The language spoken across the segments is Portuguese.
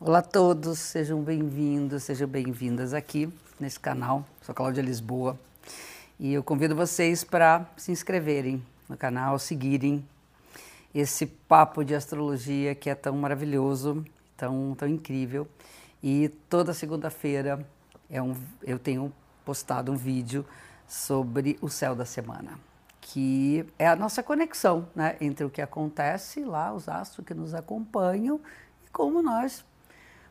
Olá a todos, sejam bem-vindos, sejam bem-vindas aqui nesse canal. Sou Cláudia Lisboa e eu convido vocês para se inscreverem no canal, seguirem esse papo de astrologia que é tão maravilhoso, tão, tão incrível. E toda segunda-feira é um, eu tenho postado um vídeo sobre o céu da semana, que é a nossa conexão né, entre o que acontece lá, os astros que nos acompanham e como nós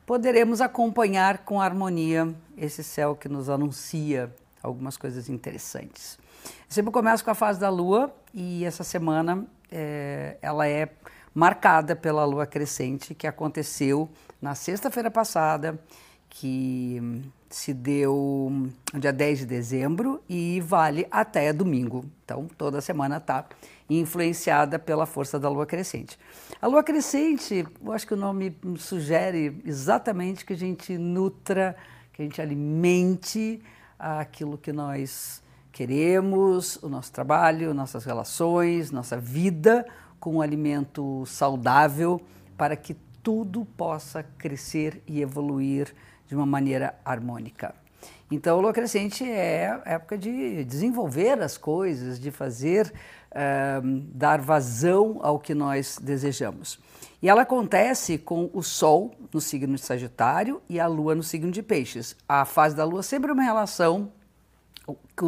poderemos acompanhar com harmonia esse céu que nos anuncia algumas coisas interessantes. Eu sempre começo com a fase da Lua e essa semana é, ela é marcada pela Lua crescente que aconteceu na sexta-feira passada, que se deu no dia 10 de dezembro e vale até domingo. Então, toda semana está influenciada pela força da lua crescente. A lua crescente, eu acho que o nome sugere exatamente que a gente nutra, que a gente alimente aquilo que nós queremos, o nosso trabalho, nossas relações, nossa vida com um alimento saudável para que tudo possa crescer e evoluir de uma maneira harmônica. Então, a lua crescente é época de desenvolver as coisas, de fazer dar vazão ao que nós desejamos. E ela acontece com o Sol no signo de Sagitário e a Lua no signo de Peixes. A fase da Lua sempre é uma relação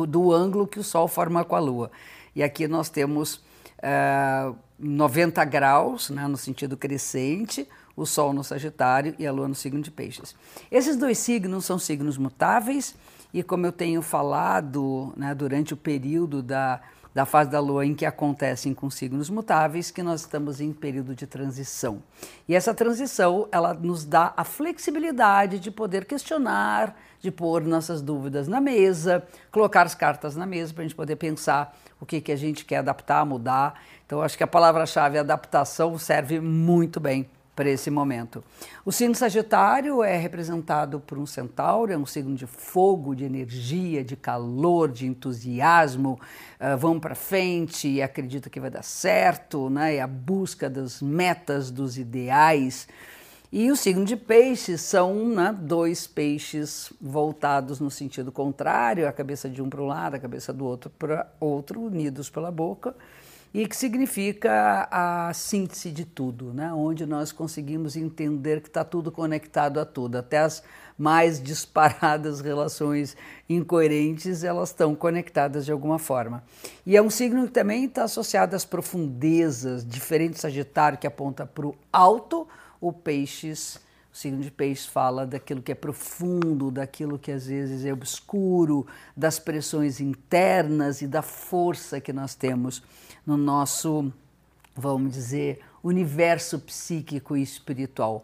do ângulo que o Sol forma com a Lua. E aqui nós temos uh, 90 graus, né, no sentido crescente, o Sol no Sagitário e a Lua no signo de Peixes. Esses dois signos são signos mutáveis e, como eu tenho falado né, durante o período da da fase da Lua em que acontecem com signos mutáveis, que nós estamos em período de transição. E essa transição, ela nos dá a flexibilidade de poder questionar, de pôr nossas dúvidas na mesa, colocar as cartas na mesa para a gente poder pensar o que, que a gente quer adaptar, mudar. Então, acho que a palavra-chave adaptação serve muito bem para esse momento. O signo Sagitário é representado por um centauro, é um signo de fogo, de energia, de calor, de entusiasmo, uh, vão para frente e acredita que vai dar certo, né? é a busca das metas, dos ideais. E o signo de peixes são né, dois peixes voltados no sentido contrário, a cabeça de um para um lado, a cabeça do outro para outro, unidos pela boca e que significa a síntese de tudo, né? onde nós conseguimos entender que está tudo conectado a tudo, até as mais disparadas relações incoerentes, elas estão conectadas de alguma forma. E é um signo que também está associado às profundezas, diferente do Sagitário, que aponta para o alto, o Peixes, o signo de Peixes fala daquilo que é profundo, daquilo que às vezes é obscuro, das pressões internas e da força que nós temos no nosso, vamos dizer, universo psíquico e espiritual.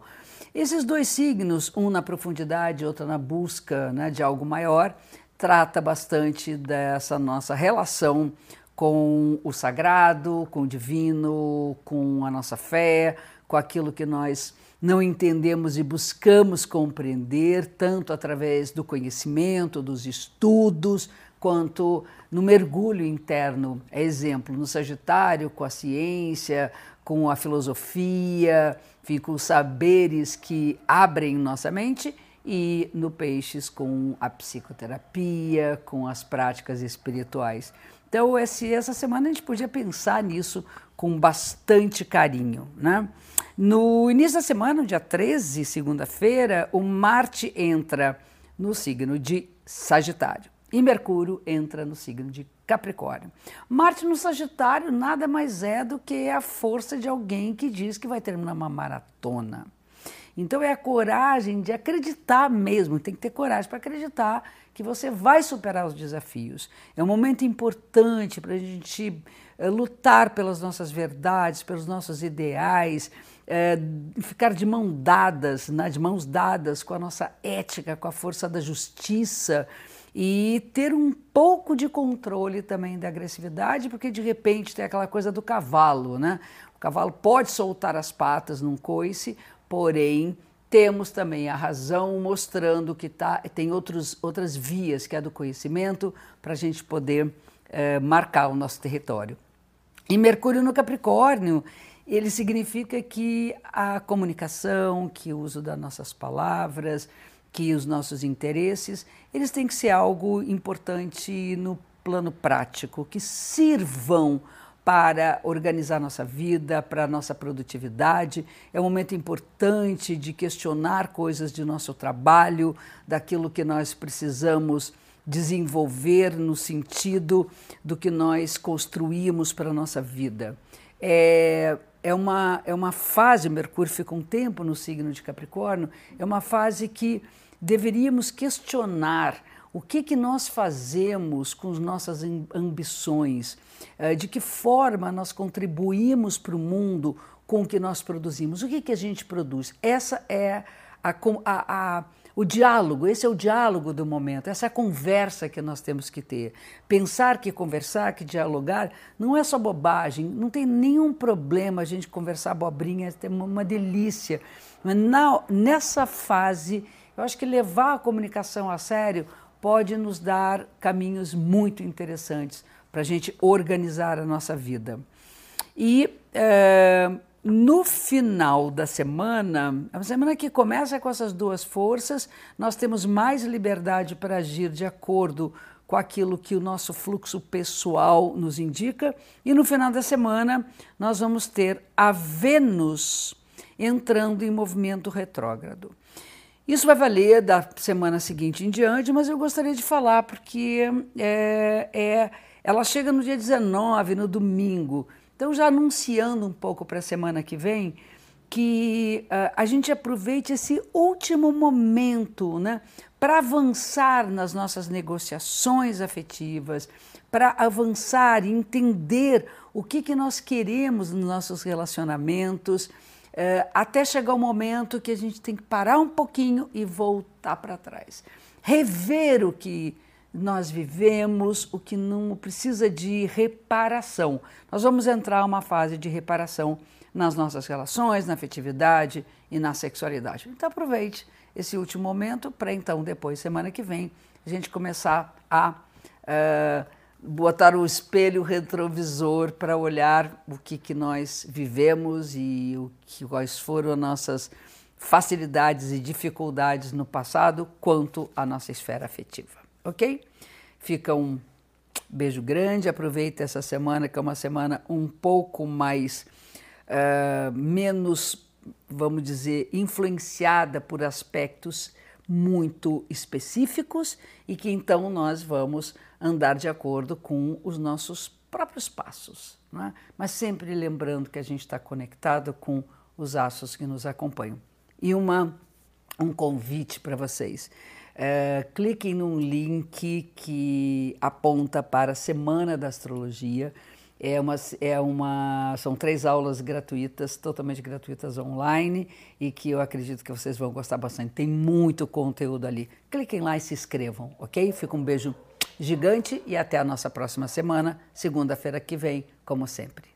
Esses dois signos, um na profundidade, outro na busca né, de algo maior, trata bastante dessa nossa relação com o sagrado, com o divino, com a nossa fé, com aquilo que nós não entendemos e buscamos compreender, tanto através do conhecimento, dos estudos, quanto no mergulho interno. É exemplo, no Sagitário, com a ciência, com a filosofia, com os saberes que abrem nossa mente, e no Peixes, com a psicoterapia, com as práticas espirituais. Então, essa semana a gente podia pensar nisso com bastante carinho. Né? No início da semana, dia 13, segunda-feira, o Marte entra no signo de Sagitário e Mercúrio entra no signo de Capricórnio. Marte no Sagitário nada mais é do que a força de alguém que diz que vai terminar uma maratona. Então é a coragem de acreditar mesmo, tem que ter coragem para acreditar que você vai superar os desafios. É um momento importante para a gente é, lutar pelas nossas verdades, pelos nossos ideais, é, ficar de mão dadas, né, de mãos dadas com a nossa ética, com a força da justiça e ter um pouco de controle também da agressividade, porque de repente tem aquela coisa do cavalo, né? O cavalo pode soltar as patas num coice, porém temos também a razão mostrando que tá, tem outros, outras vias, que é do conhecimento, para a gente poder é, marcar o nosso território. E Mercúrio no Capricórnio, ele significa que a comunicação, que o uso das nossas palavras, que os nossos interesses, eles têm que ser algo importante no plano prático, que sirvam para organizar nossa vida, para nossa produtividade. É um momento importante de questionar coisas de nosso trabalho, daquilo que nós precisamos desenvolver no sentido do que nós construímos para a nossa vida. É, é, uma, é uma fase, Mercúrio fica um tempo no signo de Capricórnio, é uma fase que deveríamos questionar o que, que nós fazemos com as nossas ambições, eh, de que forma nós contribuímos para o mundo com o que nós produzimos, o que, que a gente produz. Essa é a, a, a o diálogo, esse é o diálogo do momento, essa é a conversa que nós temos que ter. Pensar que conversar, que dialogar, não é só bobagem, não tem nenhum problema a gente conversar abobrinha, é uma delícia. Mas na, nessa fase, eu acho que levar a comunicação a sério pode nos dar caminhos muito interessantes para a gente organizar a nossa vida. E é, no final da semana, a semana que começa com essas duas forças, nós temos mais liberdade para agir de acordo com aquilo que o nosso fluxo pessoal nos indica, e no final da semana nós vamos ter a Vênus entrando em movimento retrógrado. Isso vai valer da semana seguinte em diante, mas eu gostaria de falar porque é, é, ela chega no dia 19, no domingo. Então, já anunciando um pouco para a semana que vem, que uh, a gente aproveite esse último momento né, para avançar nas nossas negociações afetivas, para avançar e entender o que, que nós queremos nos nossos relacionamentos, até chegar o momento que a gente tem que parar um pouquinho e voltar para trás. Rever o que nós vivemos, o que não precisa de reparação. Nós vamos entrar uma fase de reparação nas nossas relações, na afetividade e na sexualidade. Então aproveite esse último momento para então depois, semana que vem, a gente começar a uh, botar o espelho retrovisor para olhar o que, que nós vivemos e o que, quais foram as nossas facilidades e dificuldades no passado quanto à nossa esfera afetiva ok? Fica um beijo grande, aproveita essa semana, que é uma semana um pouco mais, uh, menos, vamos dizer, influenciada por aspectos muito específicos e que então nós vamos andar de acordo com os nossos próprios passos, é? mas sempre lembrando que a gente está conectado com os astros que nos acompanham. E uma, um convite para vocês. É, cliquem num link que aponta para a Semana da Astrologia. É uma, é uma, são três aulas gratuitas, totalmente gratuitas online e que eu acredito que vocês vão gostar bastante. Tem muito conteúdo ali. Cliquem lá e se inscrevam, ok? Fica um beijo gigante e até a nossa próxima semana, segunda-feira que vem, como sempre.